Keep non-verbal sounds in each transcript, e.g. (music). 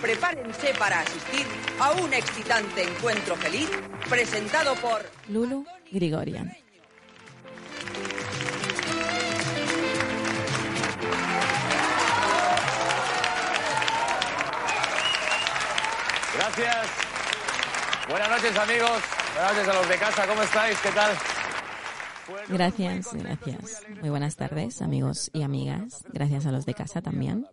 prepárense para asistir a un excitante encuentro feliz presentado por Lulu Grigorian. Gracias. Buenas noches, amigos. Buenas noches a los de casa. ¿Cómo estáis? ¿Qué tal? Gracias, gracias. Muy buenas tardes, amigos y amigas. Gracias a los de casa también.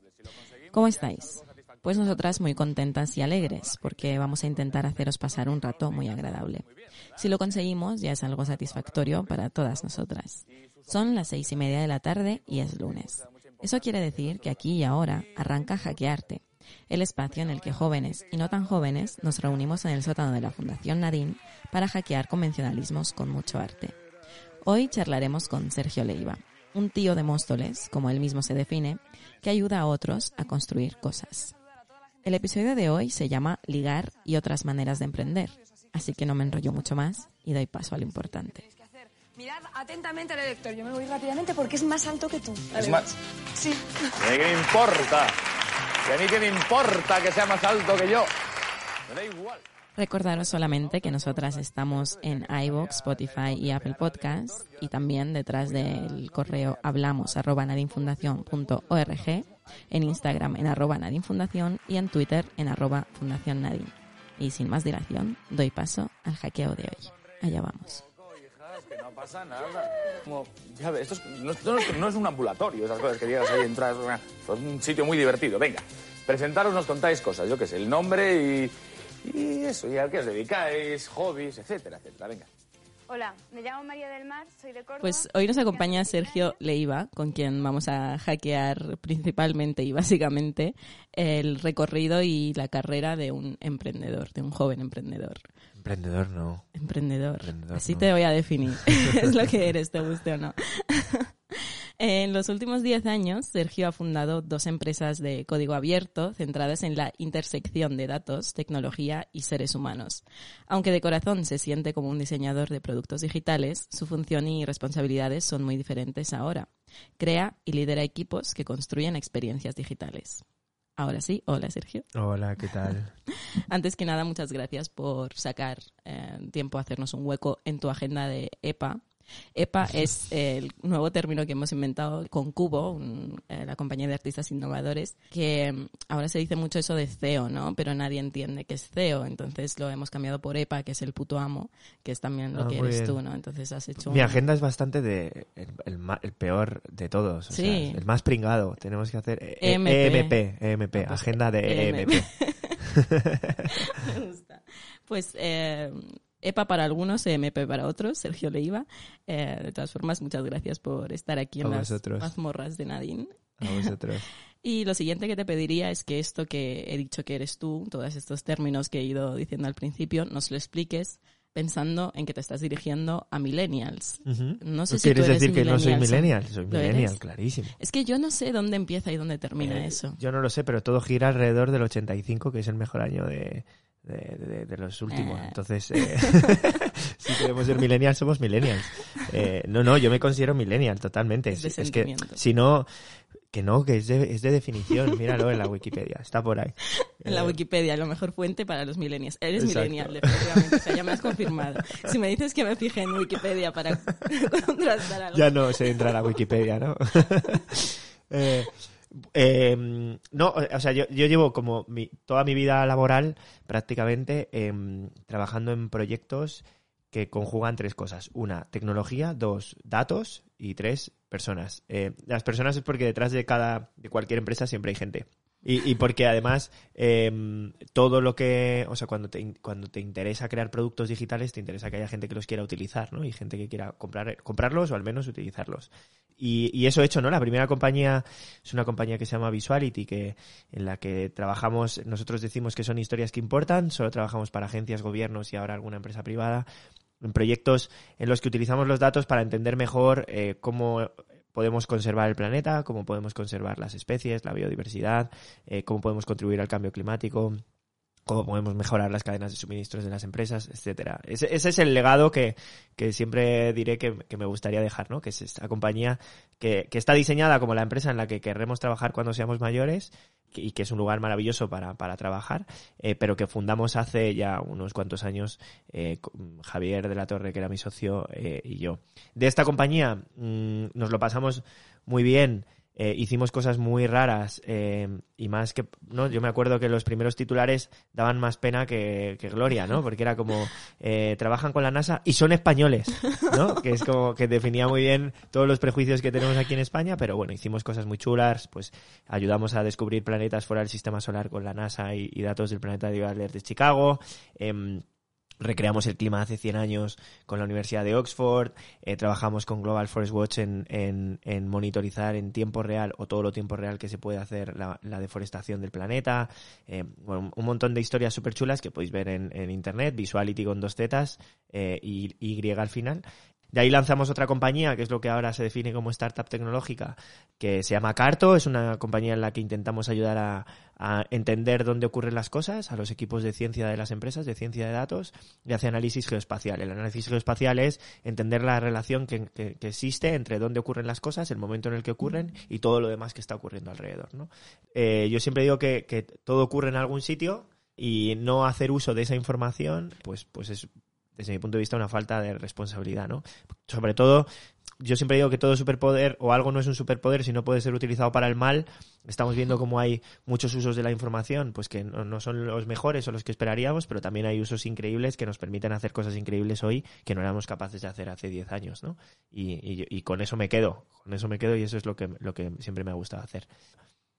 ¿Cómo estáis? Pues nosotras muy contentas y alegres, porque vamos a intentar haceros pasar un rato muy agradable. Si lo conseguimos, ya es algo satisfactorio para todas nosotras. Son las seis y media de la tarde y es lunes. Eso quiere decir que aquí y ahora arranca Hackearte, el espacio en el que jóvenes y no tan jóvenes nos reunimos en el sótano de la Fundación Nadine para hackear convencionalismos con mucho arte. Hoy charlaremos con Sergio Leiva, un tío de Móstoles, como él mismo se define, que ayuda a otros a construir cosas. El episodio de hoy se llama Ligar y otras maneras de emprender, así que no me enrollo mucho más y doy paso a lo importante. Mirad atentamente al elector. Yo me voy rápidamente porque es más alto que tú. Es más. Sí. ¿A mí qué me importa? ¿Y a mí qué me importa que sea más alto que yo? Me da igual. Recordaros solamente que nosotras estamos en iVoox, Spotify y Apple Podcasts y también detrás del correo hablamos arroba nadinfundación.org, en Instagram en arroba nadinfundación y en Twitter en arroba fundación nadin. Y sin más dilación, doy paso al hackeo de hoy. Allá vamos. Que no pasa nada. Como, ya ves, esto es- no, no es- no es un ambulatorio, esas cosas que llegas ahí, entras, es un sitio muy divertido. Venga, presentaros, nos contáis cosas, yo qué sé, el nombre y, y eso, y a qué os dedicáis, hobbies, etcétera, etcétera. Venga. Hola, me llamo María del Mar, soy de Córdoba. Pues hoy nos acompaña Sergio Leiva, con quien vamos a hackear principalmente y básicamente el recorrido y la carrera de un emprendedor, de un joven emprendedor. Emprendedor no. Emprendedor. Emprendedor, Así no. te voy a definir. (laughs) es lo que eres, te guste o no. (laughs) En los últimos 10 años, Sergio ha fundado dos empresas de código abierto centradas en la intersección de datos, tecnología y seres humanos. Aunque de corazón se siente como un diseñador de productos digitales, su función y responsabilidades son muy diferentes ahora. Crea y lidera equipos que construyen experiencias digitales. Ahora sí, hola Sergio. Hola, ¿qué tal? (laughs) Antes que nada, muchas gracias por sacar eh, tiempo a hacernos un hueco en tu agenda de EPA. EPA es el nuevo término que hemos inventado con Cubo, un- eh, la compañía de artistas innovadores, que mm, ahora se dice mucho eso de CEO, ¿no? Pero nadie entiende qué es CEO, entonces lo hemos cambiado por EPA, que es el puto amo, que es también lo Ah, que eres bien. tú, ¿no? Entonces has hecho Mi un- agenda es bastante de el, el ma- el peor de todos. o Sí. sea, el más pringado. Tenemos que hacer eh, EMP. EMP, EMP, Ah, pues, agenda de EMP. EMP. (laughs) Me gusta. Pues eh, EPA para algunos, EMP para otros, Sergio Leiva. Eh, de todas formas, muchas gracias por estar aquí en A las mazmorras de Nadine. A vosotros. (laughs) Y lo siguiente que te pediría es que esto que he dicho que eres tú, todos estos términos que he ido diciendo al principio, nos lo expliques pensando en que te estás dirigiendo a millennials. Ujú. No sé ¿Tú si tú ¿Quieres eres decir que no soy millennial, millennial? Soy ¿Lo millennial, clarísimo. Es que yo no sé dónde empieza y dónde termina Eh, eso. Yo no lo sé, pero todo gira alrededor del 85, que es el mejor año de, de, de- de los últimos. Eh. Entonces, eh, (laughs) si queremos ser millennials, somos millennials. Eh, no, no, yo me considero millennial totalmente. Es de Es, es que, si no, que no, que es de, es de definición. Míralo en la Wikipedia, está por ahí. En la Eh, Wikipedia, la mejor fuente para los millennials. Eres Exacto. millennial, definitivamente. O sea, ya me has confirmado. Si me dices que me fije en Wikipedia para (laughs) contrastar algo. Ya no se entra a la Wikipedia, ¿no? (laughs) Eh, eh, no, o sea, yo, yo llevo como mi- toda mi vida laboral prácticamente em, trabajando en proyectos que conjugan tres cosas. Una, tecnología, dos, datos y tres, personas. Eh, las personas es porque detrás de cada, de cualquier empresa siempre hay gente. Y, y porque además em, todo lo que, o sea, cuando te, cuando te interesa crear productos digitales, te interesa que haya gente que los quiera utilizar, ¿no? Y gente que quiera comprar, comprarlos o al menos utilizarlos. Y, y eso he hecho, ¿no? La primera compañía es una compañía que se llama Visuality, que, en la que trabajamos, nosotros decimos que son historias que importan, solo trabajamos para agencias, gobiernos y ahora alguna empresa privada, en proyectos en los que utilizamos los datos para entender mejor eh, cómo podemos conservar el planeta, cómo podemos conservar las especies, la biodiversidad, eh, cómo podemos contribuir al cambio climático, cómo podemos mejorar las cadenas de suministros de las empresas, etcétera. Ese, ese es el legado que, que siempre diré que, que me gustaría dejar, ¿no? Que es esta compañía que, que está diseñada como la empresa en la que querremos trabajar cuando seamos mayores, y que es un lugar maravilloso para, para trabajar, eh, pero que fundamos hace ya unos cuantos años eh, Javier de la Torre, que era mi socio, eh, y yo. De esta compañía mm, nos lo pasamos muy bien. Eh, hicimos cosas muy raras eh, y más que, ¿no? Yo me acuerdo que los primeros titulares daban más pena que, que gloria, ¿no? Porque era como, eh, trabajan con la NASA y son españoles, ¿no? (laughs) Que es como que definía muy bien todos los prejuicios que tenemos aquí en España, pero bueno, hicimos cosas muy chulas, pues ayudamos a descubrir planetas fuera del sistema solar con la NASA y, y datos del planetario de Chicago. Recreamos el clima hace 100 años con la Universidad de Oxford, eh, trabajamos con Global Forest Watch en, en, en, monitorizar en tiempo real o todo lo tiempo real que se puede hacer la, la deforestación del planeta, eh, bueno, un montón de historias súper chulas que podéis ver en, en, internet, Visuality con dos tetas eh, y Y al final. De ahí lanzamos otra compañía, que es lo que ahora se define como startup tecnológica, que se llama Carto. Es una compañía en la que intentamos ayudar a, entender dónde ocurren las cosas, a los equipos de ciencia de las empresas, de ciencia de datos, y hace análisis geoespacial. El análisis geoespacial es entender la relación que, existe entre dónde ocurren las cosas, el momento en el que ocurren y todo lo demás que está ocurriendo alrededor. ¿no? Eh, yo siempre digo que, que todo ocurre en algún sitio y no hacer uso de esa información, pues, pues es desde mi punto de vista, una falta de responsabilidad, ¿no? Sobre todo, yo siempre digo que todo superpoder o algo no es un superpoder si no puede ser utilizado para el mal. Estamos viendo cómo hay muchos usos de la información, pues que no, son los mejores o los que esperaríamos, pero también hay usos increíbles que nos permiten hacer cosas increíbles hoy que no éramos capaces de hacer hace 10 años, ¿no? Y, y con eso me quedo, con eso me quedo y eso es lo que, lo que siempre me ha gustado hacer.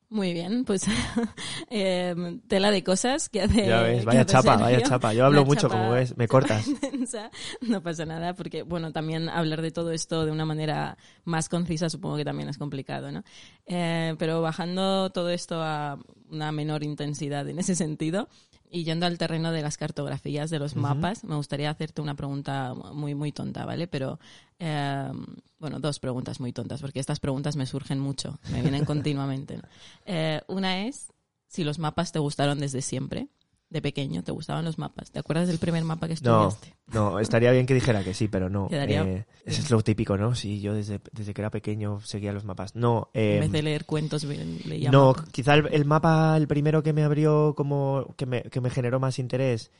Muy bien, pues (laughs) eh, tela de cosas que hace. Ya ves, vaya chapa, Sergio. vaya chapa. Yo hablo mucho, como ves, me cortas. (laughs) no pasa nada, porque, bueno, también hablar de todo esto de una manera más concisa supongo que también es complicado, ¿no? Eh, pero bajando todo esto a una menor intensidad en ese sentido, y yendo al terreno de las cartografías de los uh -huh. mapas, me gustaría hacerte una pregunta muy, muy tonta, ¿vale? Pero, eh, bueno, dos preguntas muy tontas, porque estas preguntas me surgen mucho, me vienen (laughs) continuamente. Eh, una es si los mapas te gustaron desde siempre de pequeño te gustaban los mapas? ¿Te acuerdas del primer mapa que estudiaste? No, no estaría bien que dijera que sí, pero no. Eh, eso es lo típico, ¿no? Sí, yo desde, desde que era pequeño seguía los mapas. No. Eh, en vez de leer cuentos, leía No, mapas. quizá el, el, mapa, el primero que me abrió como, que me, que me generó más interés,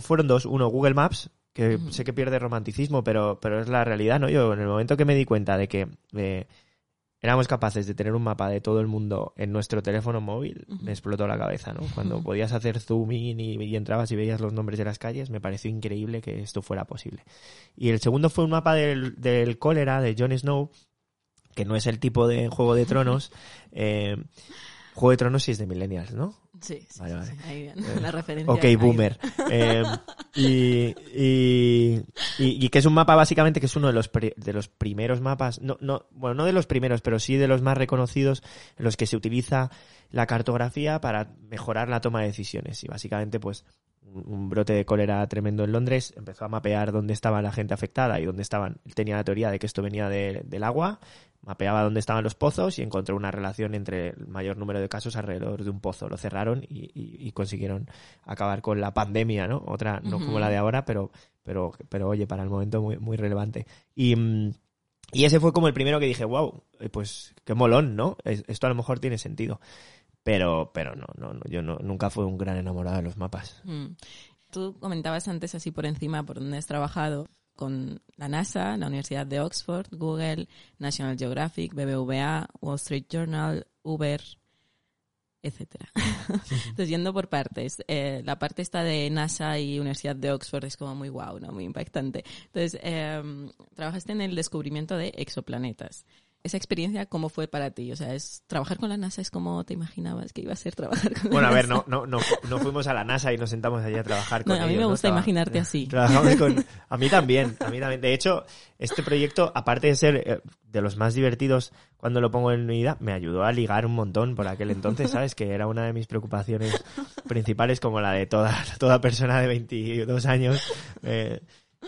fueron dos. Uno, Google Maps, que uh -huh. sé que pierde romanticismo, pero, pero es la realidad, ¿no? Yo en el momento que me di cuenta de que... Eh, éramos capaces de tener un mapa de todo el mundo en nuestro teléfono móvil, uh -huh. me explotó la cabeza, ¿no? Cuando podías hacer zoom in y, y, entrabas y veías los nombres de las calles, me pareció increíble que esto fuera posible. Y el segundo fue un mapa del, del cólera de Jon Snow, que no es el tipo de Juego de (laughs) Tronos. Eh, Juego de Tronos sí es de Millennials, ¿no? Sí, sí, vale, vale. Sí, ahí bien. Eh, (laughs) la referencia. Ok, boomer. eh, y, y, y, y, que es un mapa básicamente que es uno de los, de los primeros mapas, no, no, bueno, no de los primeros, pero sí de los más reconocidos en los que se utiliza la cartografía para mejorar la toma de decisiones. Y básicamente, pues, un brote de cólera tremendo en Londres, empezó a mapear dónde estaba la gente afectada y dónde estaban. Él tenía la teoría de que esto venía de, del agua, mapeaba dónde estaban los pozos y encontró una relación entre el mayor número de casos alrededor de un pozo. Lo cerraron y, y, y consiguieron acabar con la pandemia, ¿no? Otra, no uh -huh. como la de ahora, pero, pero, pero oye, para el momento muy, muy relevante. Y. Y ese fue como el primero que dije, wow, pues qué molón, ¿no? Esto a lo mejor tiene sentido pero pero no, no, no yo no, nunca fui un gran enamorado de los mapas. Mm. Tú comentabas antes así por encima por dónde has trabajado con la NASA, la Universidad de Oxford, Google, National Geographic, BBVA, Wall Street Journal, Uber, etcétera. (laughs) Entonces, yendo por partes, eh, la parte esta de NASA y Universidad de Oxford es como muy wow, ¿no? Muy impactante. Entonces, eh, trabajaste en el descubrimiento de exoplanetas esa experiencia, ¿cómo fue para ti? O sea, es trabajar con la NASA es como te imaginabas que iba a ser trabajar con bueno, la NASA. Bueno, a ver, no, no, no, no, fuimos a la NASA y nos sentamos allí a trabajar con no, a mí ellos, me gusta ¿no? imaginarte así. Trabajamos con, (laughs) a mí también, a mí también. De hecho, este proyecto, aparte de ser eh, de los más divertidos cuando lo pongo en mi vida, me ayudó a ligar un montón por aquel entonces, ¿sabes? Que era una de mis preocupaciones principales, como la de toda, toda persona de 22 años eh,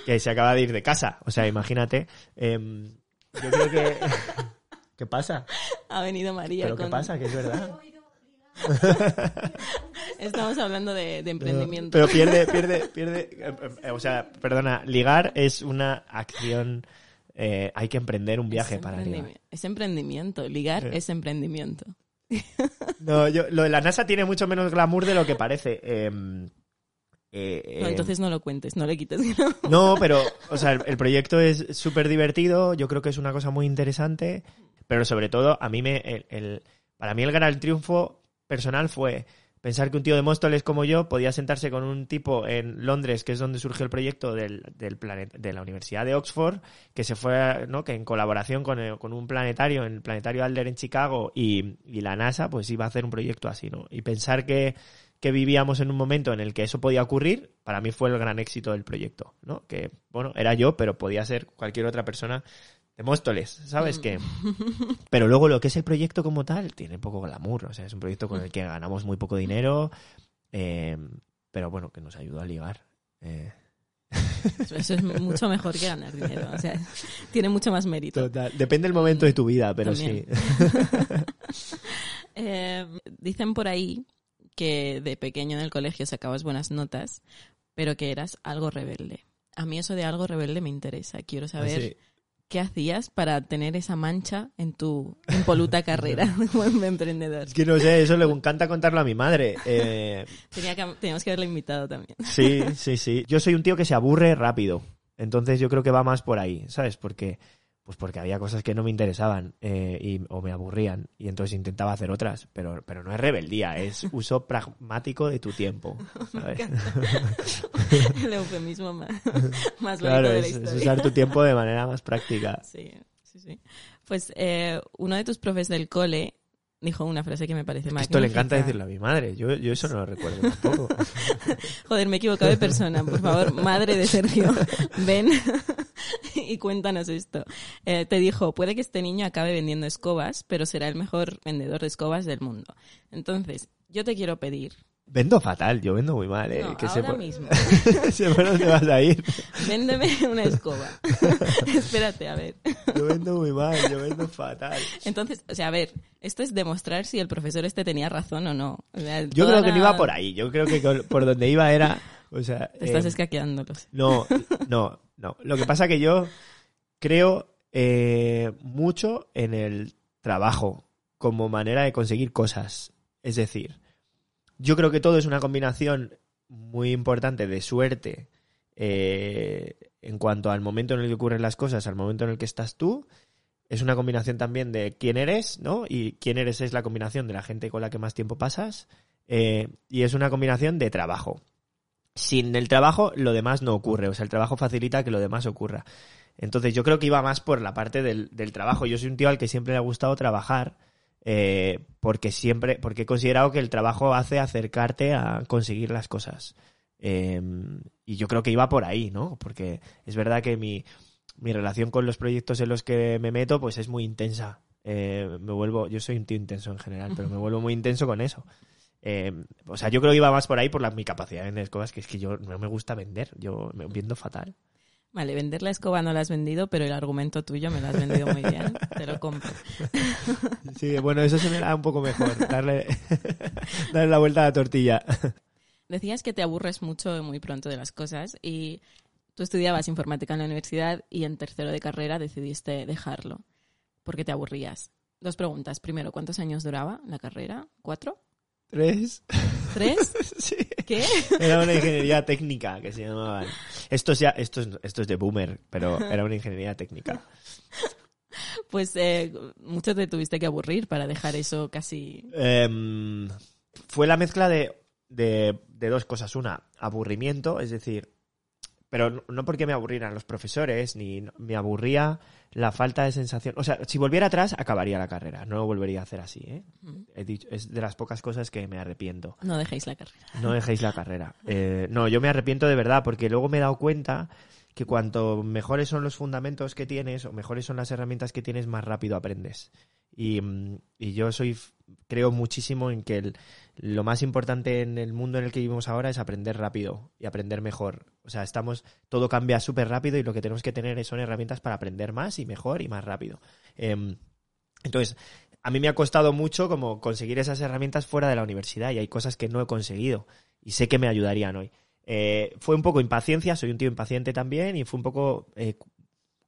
que se acaba de ir de casa. O sea, imagínate. Eh, yo creo que... (laughs) ¿Qué pasa? Ha venido María. ¿Pero con... qué pasa? Que es verdad. (laughs) Estamos hablando de, de emprendimiento. Pero, pero, pierde, pierde, pierde. Eh, o sea, perdona, ligar es una acción. Eh, hay que emprender un viaje es para ligar. Es emprendimiento. Ligar sí. es emprendimiento. No, yo, lo de la NASA tiene mucho menos glamour de lo que parece. Em, eh, No, em, entonces no lo cuentes, no le quites. (laughs) No, pero, o sea, el, el proyecto es súper divertido, yo creo que es una cosa muy interesante, pero sobre todo, a mí me, el, el- para mí el gran triunfo personal fue pensar que un tío de Móstoles como yo podía sentarse con un tipo en Londres, que es donde surgió el proyecto del, del planet, de la Universidad de Oxford, que se fue, ¿no? que en colaboración con, el- con un planetario, el planetario Adler en Chicago y, y la NASA, pues iba a hacer un proyecto así, ¿no? Y pensar que, que vivíamos en un momento en el que eso podía ocurrir, para mí fue el gran éxito del proyecto, ¿no? Que, bueno, era yo, pero podía ser cualquier otra persona de Móstoles, ¿sabes Mm. qué? (laughs) Pero luego lo que es el proyecto como tal tiene poco glamour, o sea, es un proyecto con el que ganamos muy poco dinero, eh, pero bueno, que nos ayudó a ligar. eh. Eso es mucho mejor que ganar dinero. O sea, (laughs) tiene mucho más mérito. Total, depende del momento de tu vida, pero También. sí. (laughs) Eh, dicen por ahí que de pequeño en el colegio sacabas buenas notas, pero que eras algo rebelde. A mí eso de algo rebelde me interesa. Quiero saber Sí. qué hacías para tener esa mancha en tu impoluta (laughs) carrera (laughs) como emprendedor. Es que no sé, eso le encanta contarlo a mi madre. Eh, (laughs) Tenía que, teníamos que haberle invitado también. Sí, sí, sí. Yo soy un tío que se aburre rápido. Entonces yo creo que va más por ahí, ¿sabes? Porque, pues porque había cosas que no me interesaban eh, y, o me aburrían. Y entonces intentaba hacer otras. Pero, pero no es rebeldía, es (laughs) uso pragmático de tu tiempo. (laughs) ¿sabes? (laughs) El eufemismo más, más Claro, de la es, usar tu tiempo de manera más práctica. Sí, sí, sí. Pues eh, uno de tus profes del cole dijo una frase que me parece magnífica. Esto le encanta decirlo a mi madre. Yo, yo eso no lo recuerdo tampoco. (laughs) Joder, me he equivocado de persona. Por favor, madre de Sergio, (laughs) ven (laughs) y cuéntanos esto. Eh, te dijo, puede que este niño acabe vendiendo escobas, pero será el mejor vendedor de escobas del mundo. Entonces, yo te quiero pedir, Vendo fatal, yo vendo muy mal, ¿eh? no, que ahora por, mismo, sé por dónde vas a ir. véndeme una escoba. (laughs) Espérate, a ver. Yo vendo muy mal, yo vendo fatal. Entonces, o sea, a ver, esto es demostrar si el profesor este tenía razón o no. O sea, Yo creo que no iba por ahí. Yo creo que por donde iba era. O sea. Te estás eh, escaqueándolos. no, no, no. Lo que pasa que yo creo eh, mucho en el trabajo como manera de conseguir cosas. Es decir, yo creo que todo es una combinación muy importante de suerte eh, en cuanto al momento en el que ocurren las cosas, al momento en el que estás tú. Es una combinación también de quién eres, ¿no? Y quién eres es la combinación de la gente con la que más tiempo pasas. eh, y es una combinación de trabajo. Sin el trabajo, lo demás no ocurre. O sea, el trabajo facilita que lo demás ocurra. Entonces, yo creo que iba más por la parte del, del trabajo. Yo soy un tío al que siempre le ha gustado trabajar. Eh, porque siempre, porque he considerado que el trabajo hace acercarte a conseguir las cosas. Eh, y yo creo que iba por ahí, ¿no? Porque es verdad que mi, mi relación con los proyectos en los que me meto, pues es muy intensa. Eh, me vuelvo, yo soy un tío intenso en general, pero me vuelvo muy intenso con eso. Eh, o sea, yo creo que iba más por ahí por la, mi capacidad de vender cosas, que es que yo no me gusta vender, yo me vendo fatal. Vale, vender la escoba no la has vendido, pero el argumento tuyo me lo has vendido muy bien. Te lo compro. (laughs) Sí, bueno, eso se me da un poco mejor, darle, (laughs) darle la vuelta a la tortilla. Decías que te aburres mucho muy pronto de las cosas y tú estudiabas informática en la universidad y en tercero de carrera decidiste dejarlo porque te aburrías. Dos preguntas. Primero, ¿cuántos años duraba la carrera? ¿Cuatro? ¿Tres? ¿Tres? (laughs) Sí. ¿Qué? Era una ingeniería técnica que se llamaban. Esto es, ya, esto es, esto es de boomer, pero era una ingeniería técnica. Pues eh, mucho te tuviste que aburrir para dejar eso casi... Em, fue la mezcla de, de, de dos cosas. Una, aburrimiento, es decir, pero no- porque me aburrieran los profesores, ni me aburría la falta de sensación. O sea, si volviera atrás, acabaría la carrera. No lo volvería a hacer así, ¿eh? He dicho- es de las pocas cosas que me arrepiento. No dejéis la carrera. No dejéis la carrera. Eh, no, yo me arrepiento de verdad porque luego me he dado cuenta que cuanto mejores son los fundamentos que tienes o mejores son las herramientas que tienes, más rápido aprendes. Y, mm, yo soy creo muchísimo en que lo más importante en el mundo en el que vivimos ahora es aprender rápido y aprender mejor. O sea, estamos todo cambia súper rápido y lo que tenemos que tener son herramientas para aprender más y mejor y más rápido. Em, entonces, a mí me ha costado mucho como conseguir esas herramientas fuera de la universidad y hay cosas que no he conseguido y sé que me ayudarían hoy. Eh, fue un poco impaciencia, soy un tío impaciente también y fue un poco eh,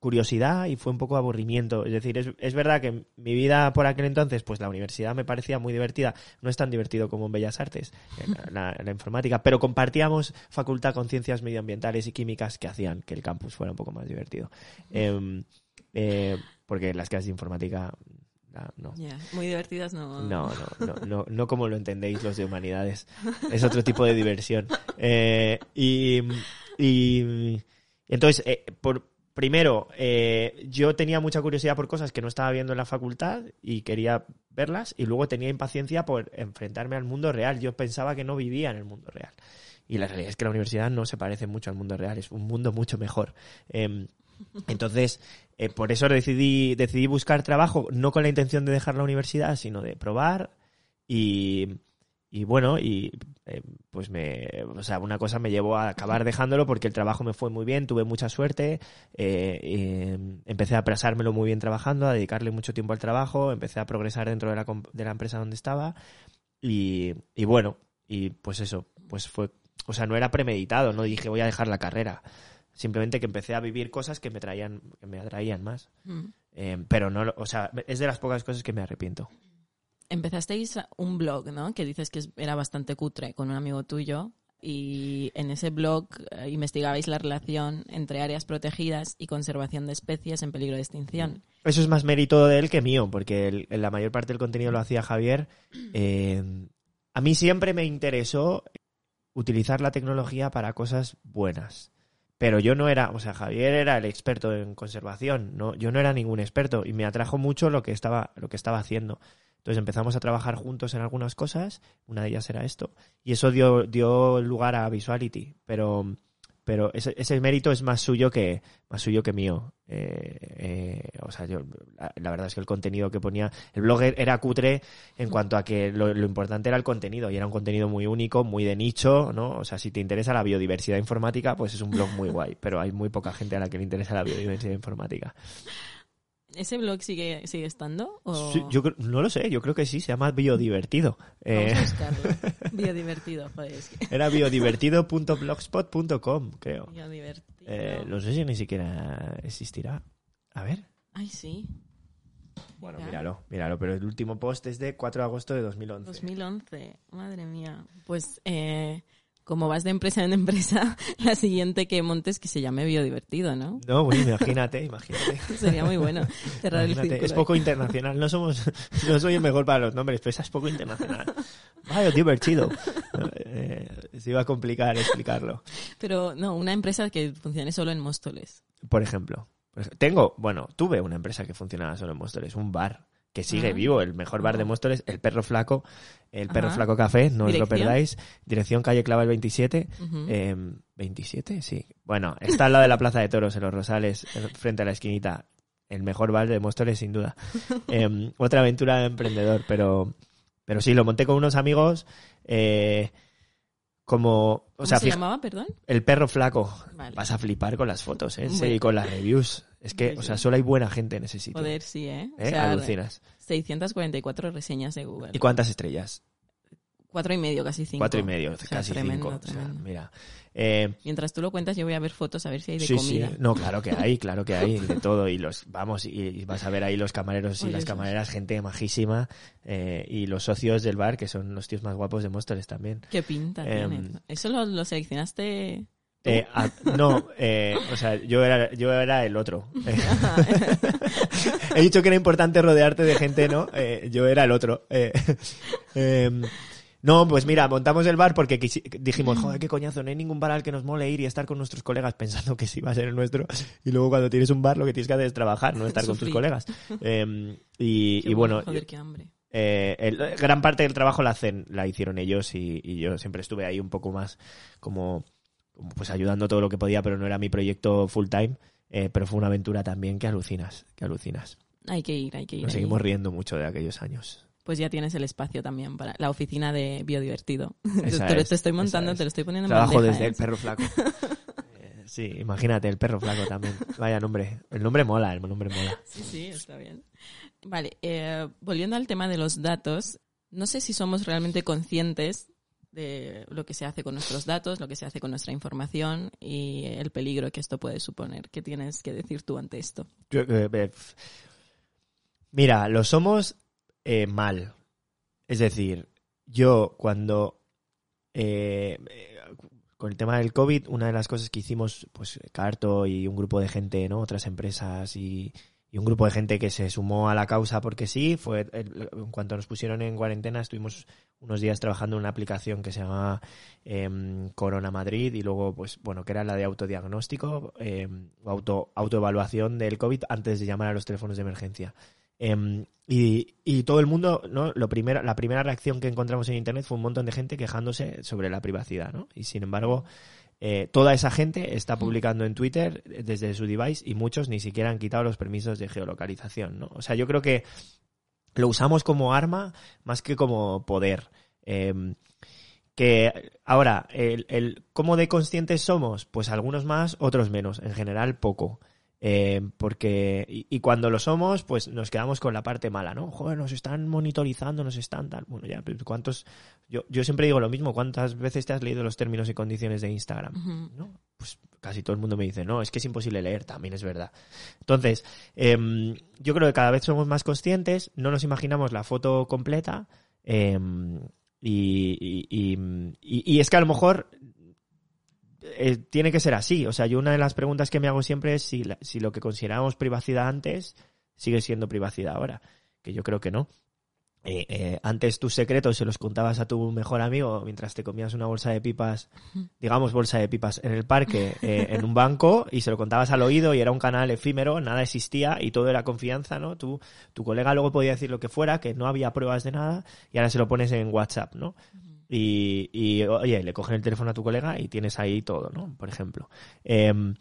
curiosidad y fue un poco aburrimiento. Es decir, es, es, verdad que mi vida por aquel entonces, pues la universidad me parecía muy divertida. No es tan divertido como en Bellas Artes, la, informática, pero compartíamos facultad con ciencias medioambientales y químicas que hacían que el campus fuera un poco más divertido. Eh, eh, porque las clases de informática no. Muy divertidas no. No, no, no, no, como lo entendéis los de humanidades. Es otro tipo de diversión. Eh, y, y, entonces, eh, por, primero, eh, yo tenía mucha curiosidad por cosas que no estaba viendo en la facultad y quería verlas, y luego tenía impaciencia por enfrentarme al mundo real. Yo pensaba que no vivía en el mundo real. Y la realidad es que la universidad no se parece mucho al mundo real, es un mundo mucho mejor. Em, entonces, eh, por eso decidí, decidí buscar trabajo, no con la intención de dejar la universidad, sino de probar. Y, y bueno, y eh, pues me, o sea, una cosa me llevó a acabar dejándolo porque el trabajo me fue muy bien, tuve mucha suerte, eh, empecé a apresármelo muy bien trabajando, a dedicarle mucho tiempo al trabajo, empecé a progresar dentro de la, de la empresa donde estaba. Y, y bueno, y pues eso, pues fue, o sea, no era premeditado, no dije voy a dejar la carrera. Simplemente que empecé a vivir cosas que me traían, que me atraían más. Mm. Eh, pero no, o sea, es de las pocas cosas que me arrepiento. Empezasteis un blog, ¿no? Que dices que era bastante cutre con un amigo tuyo. Y en ese blog eh, investigabais la relación entre áreas protegidas y conservación de especies en peligro de extinción. Eso es más mérito de él que mío, porque la mayor parte del contenido lo hacía Javier. Eh, a mí siempre me interesó utilizar la tecnología para cosas buenas. Pero yo no era, o sea, Javier era el experto en conservación, no, yo no era ningún experto y me atrajo mucho lo que estaba, lo que estaba haciendo. Entonces empezamos a trabajar juntos en algunas cosas, una de ellas era esto, y eso dio, dio lugar a Visuality, pero pero ese, ese, mérito es más suyo que más suyo que mío. Eh, eh, o sea yo la, verdad es que el contenido que ponía el blog era cutre en cuanto a que lo, lo, importante era el contenido y era un contenido muy único muy de nicho no o sea si te interesa la biodiversidad informática pues es un blog muy guay pero hay muy poca gente a la que le interesa la biodiversidad informática ¿Ese blog sigue, sigue estando? yo no lo sé, yo creo que sí, se llama Biodivertido. Vamos a eh, buscarlo. (laughs) Biodivertido, joder. Era biodivertido.blogspot.com, creo. Biodivertido. Eh, no sé si ni siquiera existirá. A ver. Ay, sí. Bueno, míralo, míralo, pero el último post es de 4 de agosto de 2011. 2011, madre mía. Pues eh, como vas de empresa en empresa, (laughs) la siguiente que montes que se llame biodivertido, ¿no? No, bueno, imagínate, imagínate. (laughs) Sería muy bueno cerrar el Es poco internacional, no somos, (laughs) no soy el mejor para los nombres, pero esa es poco internacional. Biodivertido. Eh, se iba a complicar explicarlo. Pero no, una empresa que funcione solo en Móstoles. Por ejemplo. Tengo, bueno, tuve una empresa que funcionaba solo en Móstoles, un bar que sigue vivo, el mejor bar de Móstoles, el Perro Flaco, el Perro Flaco Café, no os lo perdáis. Dirección calle Clava el 27. 27, em, sí. Bueno, está al lado de la Plaza de Toros, en Los Rosales, frente a la esquinita. El mejor bar de Móstoles, sin duda. (laughs) Em, otra aventura de emprendedor, pero, pero sí, lo monté con unos amigos. Eh, como, ¿Cómo se llamaba, perdón? El perro flaco. Vas a flipar con las fotos, ¿eh? Sí, y con las reviews. Es que, o sea, solo hay buena gente en ese sitio. Joder, sí, ¿eh? ¿Eh? O sea, Alucinas. 644 reseñas de Google. ¿Y cuántas estrellas? Cuatro y medio, casi cinco. Cuatro y medio, casi cinco. O sea, mira. Eh, Mientras tú lo cuentas, yo voy a ver fotos a ver si hay de sí, comida. Sí, no, claro que hay, (laughs) claro que hay de todo. Y los, vamos, y, vas a ver ahí los camareros y las camareras, gente majísima. Eh, y los socios del bar, que son los tíos más guapos de Móstoles también. Qué pinta eh, ¿Eso lo, lo seleccionaste eh, no, eh, o sea, yo era, yo era el otro. (laughs) (laughs) He dicho que era importante rodearte de gente, ¿no? Eh, yo era el otro. No, pues mira, montamos el bar porque dijimos, joder, qué coñazo, no hay ningún bar al que nos mole ir y estar con nuestros colegas pensando que sí va a ser el nuestro. Y luego cuando tienes un bar lo que tienes que hacer es trabajar, no estar con tus colegas. (laughs) Em, y, bueno... Joder, qué hambre. Eh, gran parte del trabajo la hacen, la hicieron ellos y, y, yo siempre estuve ahí un poco más como pues ayudando todo lo que podía, pero no era mi proyecto full time. Eh, pero fue una aventura también que alucinas, que alucinas. Hay que ir, hay que ir. Nos seguimos riendo mucho de aquellos años. Pues ya tienes el espacio también para la oficina de biodivertido. (laughs) te, lo estoy montando, te lo estoy poniendo en Trabajo desde ¿eh? el perro flaco. (laughs) Eh, sí, imagínate, el perro flaco también. Vaya nombre. El nombre mola, el nombre mola. Sí, sí, está bien. Vale, volviendo al tema de los datos, no sé si somos realmente conscientes de lo que se hace con nuestros datos, lo que se hace con nuestra información y el peligro que esto puede suponer. ¿Qué tienes que decir tú ante esto? Eh, mira, lo somos eh, mal. Es decir, yo cuando eh, con el tema del COVID, una de las cosas que hicimos, pues Carto y un grupo de gente, ¿no? Otras empresas y, un grupo de gente que se sumó a la causa porque sí, fue en cuanto nos pusieron en cuarentena, estuvimos unos días trabajando en una aplicación que se llama em, Corona Madrid y luego, pues, bueno, que era la de autodiagnóstico eh, auto, autoevaluación del COVID antes de llamar a los teléfonos de emergencia. Em, y, todo el mundo, ¿no? Lo primero, la primera reacción que encontramos en Internet fue un montón de gente quejándose sobre la privacidad, ¿no? Y sin embargo, eh, toda esa gente está publicando en Twitter desde su device y muchos ni siquiera han quitado los permisos de geolocalización, ¿no? O sea, yo creo que lo usamos como arma más que como poder. Em, que ahora, el, el, ¿cómo de conscientes somos? Pues algunos más, otros menos. En general, poco. Eh, porque, y, cuando lo somos, pues nos quedamos con la parte mala, ¿no? Joder, nos están monitorizando, nos están tal. Bueno, ya, ¿cuántos? Yo, yo siempre digo lo mismo, ¿cuántas veces te has leído los términos y condiciones de Instagram? ¿No? Pues casi todo el mundo me dice, no, es que es imposible leer, también es verdad. Entonces, em, yo creo que cada vez somos más conscientes, no nos imaginamos la foto completa, em, y, y, y, es que a lo mejor eh, tiene que ser así. O sea, yo una de las preguntas que me hago siempre es si, si lo que considerábamos privacidad antes sigue siendo privacidad ahora. Que yo creo que no. Eh, eh, antes tus secretos se los contabas a tu mejor amigo mientras te comías una bolsa de pipas, digamos bolsa de pipas, en el parque, en un banco, y se lo contabas al oído y era un canal efímero, nada existía y todo era confianza, ¿no? Tu, tu colega luego podía decir lo que fuera, que no había pruebas de nada, y ahora se lo pones en WhatsApp, ¿no? Y, oye, le cogen el teléfono a tu colega y tienes ahí todo, ¿no? Por ejemplo. Em,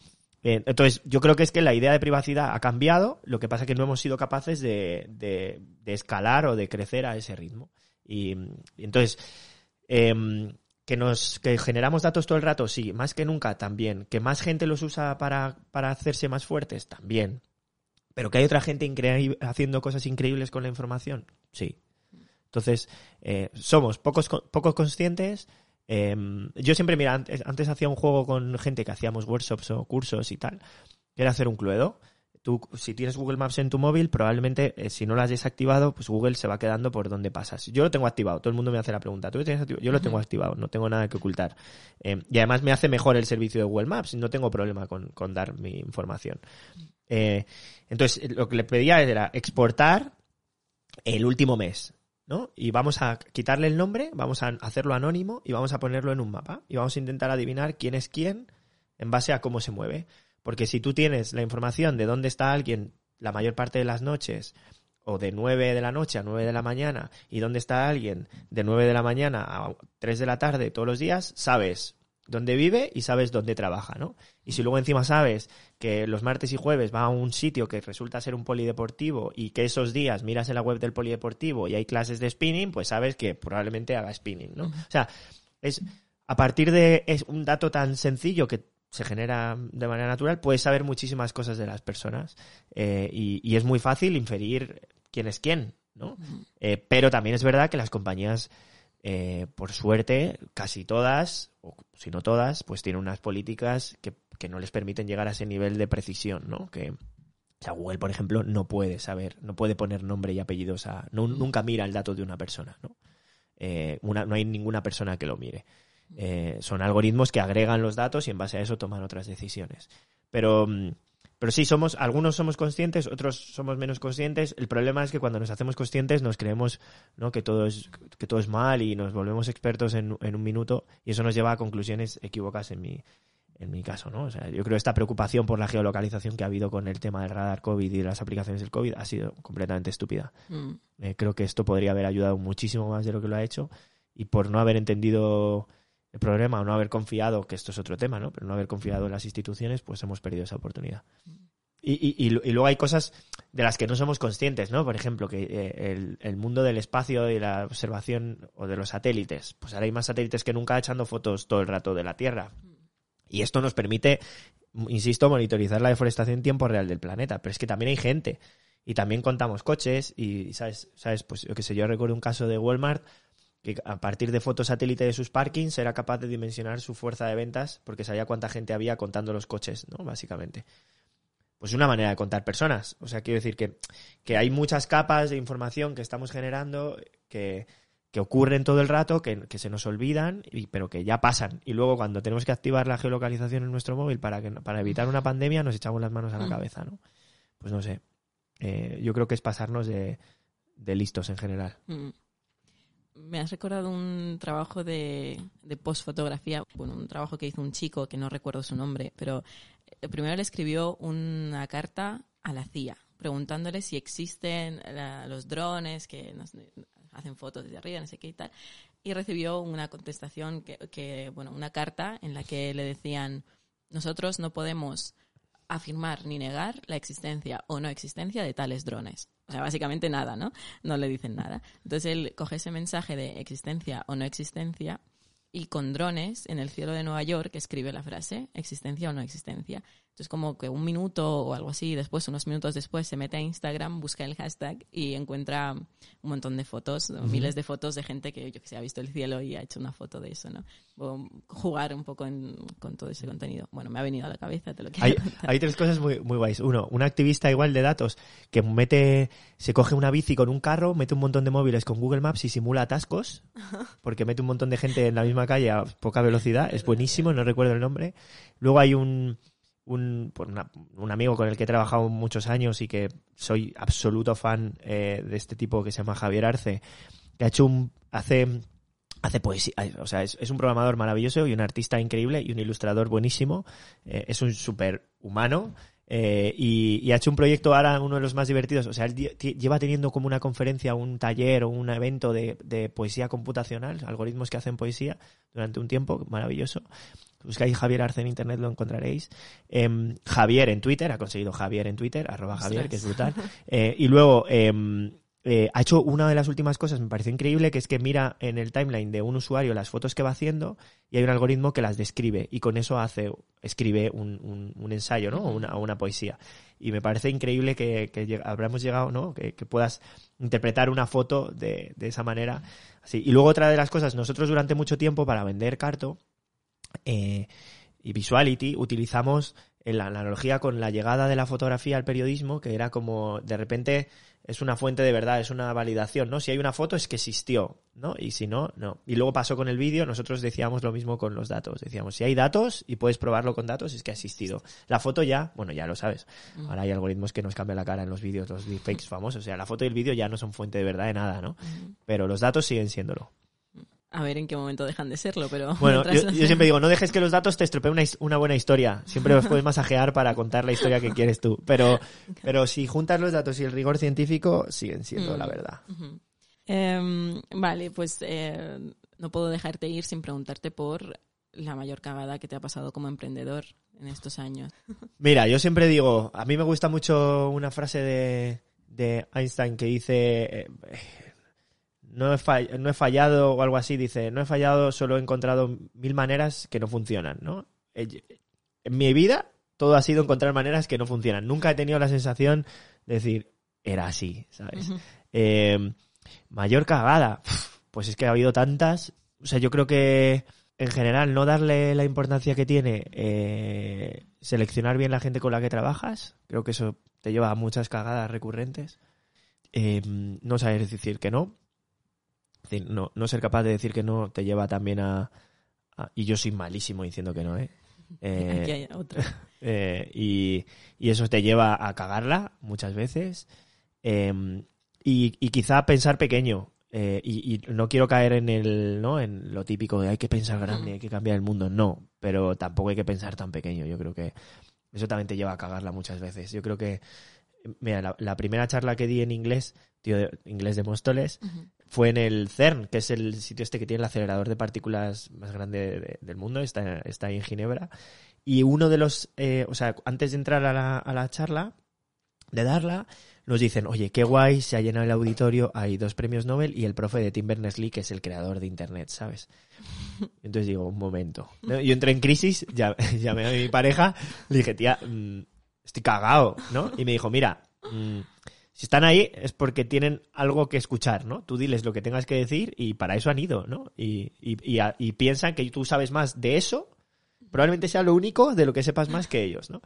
eh, entonces, yo creo que es que la idea de privacidad ha cambiado, lo que pasa es que no hemos sido capaces de, de, escalar o de crecer a ese ritmo. Y, entonces, em, que nos que generamos datos todo el rato, sí, más que nunca también. Que más gente los usa para, para hacerse más fuertes, también. Pero que hay otra gente haciendo cosas increíbles con la información, sí. Entonces, eh, somos pocos, pocos conscientes. Em, yo siempre, mira, antes, antes, hacía un juego con gente que hacíamos workshops o cursos y tal, que era hacer un cluedo. Tú, si tienes Google Maps en tu móvil, probablemente eh, si no lo has desactivado, pues Google se va quedando por donde pasas. Yo lo tengo activado, todo el mundo me hace la pregunta, ¿tú lo tienes activado? Yo lo tengo activado, no tengo nada que ocultar. Em, y además me hace mejor el servicio de Google Maps, no tengo problema con, con dar mi información. Eh, entonces, lo que le pedía era exportar el último mes. Y vamos a quitarle el nombre, vamos a hacerlo anónimo y vamos a ponerlo en un mapa. Y vamos a intentar adivinar quién es quién en base a cómo se mueve. Porque si tú tienes la información de dónde está alguien la mayor parte de las noches, o de 9 de la noche a 9 de la mañana, y dónde está alguien de 9 de la mañana a 3 de la tarde todos los días, sabes dónde vive y sabes dónde trabaja, ¿no? Y si luego encima sabes que los martes y jueves va a un sitio que resulta ser un polideportivo y que esos días miras en la web del polideportivo y hay clases de spinning, pues sabes que probablemente haga spinning, ¿no? O sea, es a partir de es un dato tan sencillo que se genera de manera natural, puedes saber muchísimas cosas de las personas eh, y, es muy fácil inferir quién es quién, ¿no? Eh, pero también es verdad que las compañías eh, por suerte, casi todas, o si no todas, pues tienen unas políticas que, no les permiten llegar a ese nivel de precisión, ¿no? Que, o sea, Google, por ejemplo, no puede saber, no puede poner nombre y apellidos a... nunca mira el dato de una persona, ¿no? Eh, no hay ninguna persona que lo mire. Eh, son algoritmos que agregan los datos y en base a eso toman otras decisiones. Pero... Pero sí, somos, algunos somos conscientes, otros somos menos conscientes. El problema es que cuando nos hacemos conscientes nos creemos ¿no? que, todo es, que todo es mal y nos volvemos expertos en, en un minuto y eso nos lleva a conclusiones equivocadas en mi, en mi caso, ¿no? O sea, yo creo que esta preocupación por la geolocalización que ha habido con el tema del radar COVID y de las aplicaciones del COVID ha sido completamente estúpida. Mm. Eh, creo que esto podría haber ayudado muchísimo más de lo que lo ha hecho y por no haber entendido el problema no haber confiado, que esto es otro tema, ¿no? Pero no haber confiado en las instituciones, pues hemos perdido esa oportunidad. Y, y, y, luego hay cosas de las que no somos conscientes, ¿no? Por ejemplo, que eh, el, mundo del espacio y la observación o de los satélites, pues ahora hay más satélites que nunca echando fotos todo el rato de la Tierra. Y esto nos permite, insisto, monitorizar la deforestación en tiempo real del planeta. Pero es que también hay gente. Y también contamos coches y, ¿sabes? ¿sabes? Pues yo sé, yo recuerdo un caso de Walmart que a partir de fotos satélite de sus parkings era capaz de dimensionar su fuerza de ventas porque sabía cuánta gente había contando los coches, ¿no? Básicamente. Pues una manera de contar personas. O sea, quiero decir que, que hay muchas capas de información que estamos generando que, que ocurren todo el rato, que, que se nos olvidan, y, pero que ya pasan. Y luego cuando tenemos que activar la geolocalización en nuestro móvil para, que, para evitar una pandemia, nos echamos las manos a la Mm. cabeza, ¿no? Pues no sé. Eh, yo creo que es pasarnos de, de listos en general. Mm. Me has recordado un trabajo de, de postfotografía, bueno, un trabajo que hizo un chico que no recuerdo su nombre, pero eh, primero le escribió una carta a la CIA preguntándole si existen los drones que nos hacen fotos desde arriba, no sé qué y tal, y recibió una contestación que, que, bueno, una carta en la que le decían nosotros no podemos afirmar ni negar la existencia o no existencia de tales drones. O sea, básicamente nada, ¿no? No le dicen nada. Entonces él coge ese mensaje de existencia o no existencia y con drones en el cielo de Nueva York escribe la frase existencia o no existencia. Entonces como que un minuto o algo así, después, unos minutos después, se mete a Instagram, busca el hashtag y encuentra un montón de fotos, miles de fotos de gente que yo que sé, ha visto el cielo y ha hecho una foto de eso, ¿no? O jugar un poco en- con todo ese contenido. Bueno, me ha venido a la cabeza, te lo quiero Hay, (laughs) contar. hay tres cosas muy, muy guays. Uno, un activista igual de datos que mete, se coge una bici con un carro, mete un montón de móviles con Google Maps y simula atascos, (laughs) porque mete un montón de gente en la misma calle a poca velocidad. Es buenísimo, no recuerdo el nombre. Luego hay un, un, pues un amigo con el que he trabajado muchos años y que soy absoluto fan eh, de este tipo que se llama Javier Arce, que ha hecho un, hace, hace poesía, o sea, es, un programador maravilloso y un artista increíble y un ilustrador buenísimo. Eh, es un súper humano. eh, y, y ha hecho un proyecto ahora, uno de los más divertidos. O sea, él lleva teniendo como una conferencia, un taller o un evento de, de poesía computacional, algoritmos que hacen poesía durante un tiempo, maravilloso. Buscáis Javier Arce en internet, lo encontraréis. Em, Javier en Twitter, ha conseguido Javier en Twitter, arroba Javier, que es brutal. (laughs) Eh, y luego em, eh, ha hecho una de las últimas cosas, me pareció increíble, que es que mira en el timeline de un usuario las fotos que va haciendo y hay un algoritmo que las describe y con eso hace, escribe un, un- un ensayo, ¿no? O una, poesía. Y me parece increíble que, que habremos llegado, ¿no? Que, que puedas interpretar una foto de, de esa manera. Así. Y luego otra de las cosas, nosotros durante mucho tiempo para vender Carto eh, y Visuality utilizamos en la analogía con la llegada de la fotografía al periodismo, que era como de repente es una fuente de verdad, es una validación, ¿no? Si hay una foto es que existió, ¿no? Y si no, no. Y luego pasó con el vídeo, nosotros decíamos lo mismo con los datos. Decíamos, si hay datos y puedes probarlo con datos, es que ha existido. La foto ya, bueno, ya lo sabes. Ahora hay algoritmos que nos cambian la cara en los vídeos, los deepfakes famosos. O sea, la foto y el vídeo ya no son fuente de verdad de nada, ¿no? Pero los datos siguen siéndolo. A ver en qué momento dejan de serlo, pero... Bueno, yo, siempre digo, no dejes que los datos te estropeen una, buena historia. Siempre los puedes masajear para contar la historia que quieres tú. Pero, pero si juntas los datos y el rigor científico, siguen siendo Mm. la verdad. Ujú. Em, vale, pues eh, no puedo dejarte ir sin preguntarte por la mayor cagada que te ha pasado como emprendedor en estos años. (laughs) Mira, yo siempre digo, a mí me gusta mucho una frase de, de Einstein que dice, eh, no, he fall- no he fallado o algo así, dice, no he fallado, solo he encontrado mil maneras que no funcionan, ¿no? En mi vida todo ha sido encontrar maneras que no funcionan. Nunca he tenido la sensación de decir, era así, ¿sabes? Eh, mayor cagada. Pues es que ha habido tantas. O sea, yo creo que en general no darle la importancia que tiene eh, seleccionar bien la gente con la que trabajas. Creo que eso te lleva a muchas cagadas recurrentes. Eh, no saber decir que no. Decir, no, no ser capaz de decir que no te lleva también a, a- y yo soy malísimo diciendo que no, ¿eh? Eh, (laughs) Aquí hay otro. (laughs) eh, y, y eso te lleva a cagarla muchas veces. Eh, y, y quizá pensar pequeño. Eh, y, y no quiero caer en el, ¿no? En lo típico de hay que pensar grande, hay que cambiar el mundo. No, pero tampoco hay que pensar tan pequeño. Yo creo que eso también te lleva a cagarla muchas veces. Yo creo que, mira, la, la primera charla que di en inglés, tío, de- inglés de Móstoles. Fue en el CERN, que es el sitio este que tiene el acelerador de partículas más grande de- del mundo, está, está ahí en Ginebra. Y uno de los, eh, o sea, antes de entrar a la, a la charla, de darla, nos dicen, oye, qué guay, se ha llenado el auditorio, hay dos premios Nobel y el profe de Tim Berners-Lee, que es el creador de Internet, ¿sabes? (laughs) Entonces digo, un momento. ¿no? Yo entré en crisis, ya- (laughs) llamé a mi pareja, le dije, tía, mm, estoy cagado, ¿no? Y me dijo, mira, mm, Si están ahí es porque tienen algo que escuchar, ¿no? Tú diles lo que tengas que decir y para eso han ido, ¿no? Y, y, y, piensan que tú sabes más de eso, probablemente sea lo único de lo que sepas más que ellos, ¿no?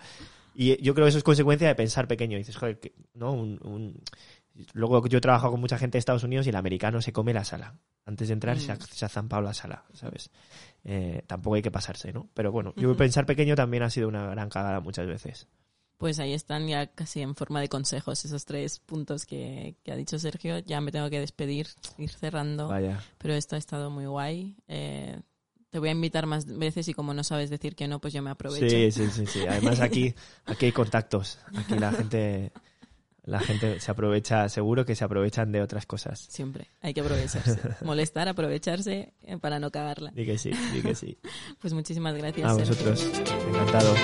Y yo creo que eso es consecuencia de pensar pequeño. dices, joder, ¿no? Un, Luego yo he trabajado con mucha gente de Estados Unidos y el americano se come la sala. Antes de entrar se, ha, mm. se, ha, zampado la sala, ¿sabes? Eh, tampoco hay que pasarse, ¿no? Pero bueno, yo pensar pequeño también ha sido una gran cagada muchas veces. Pues ahí están ya casi en forma de consejos esos tres puntos que, ha dicho Sergio. Ya me tengo que despedir, ir cerrando. Vaya. Pero esto ha estado muy guay. Eh, te voy a invitar más veces y como no sabes decir que no, pues yo me aprovecho. Sí, sí, sí, sí. Además aquí, aquí hay contactos. Aquí la gente, la gente se aprovecha, seguro que se aprovechan de otras cosas. Siempre, hay que aprovecharse. (laughs) Molestar, aprovecharse eh, para no cagarla. Di que sí, di que sí. (laughs) Pues muchísimas gracias. A vosotros. Encantado.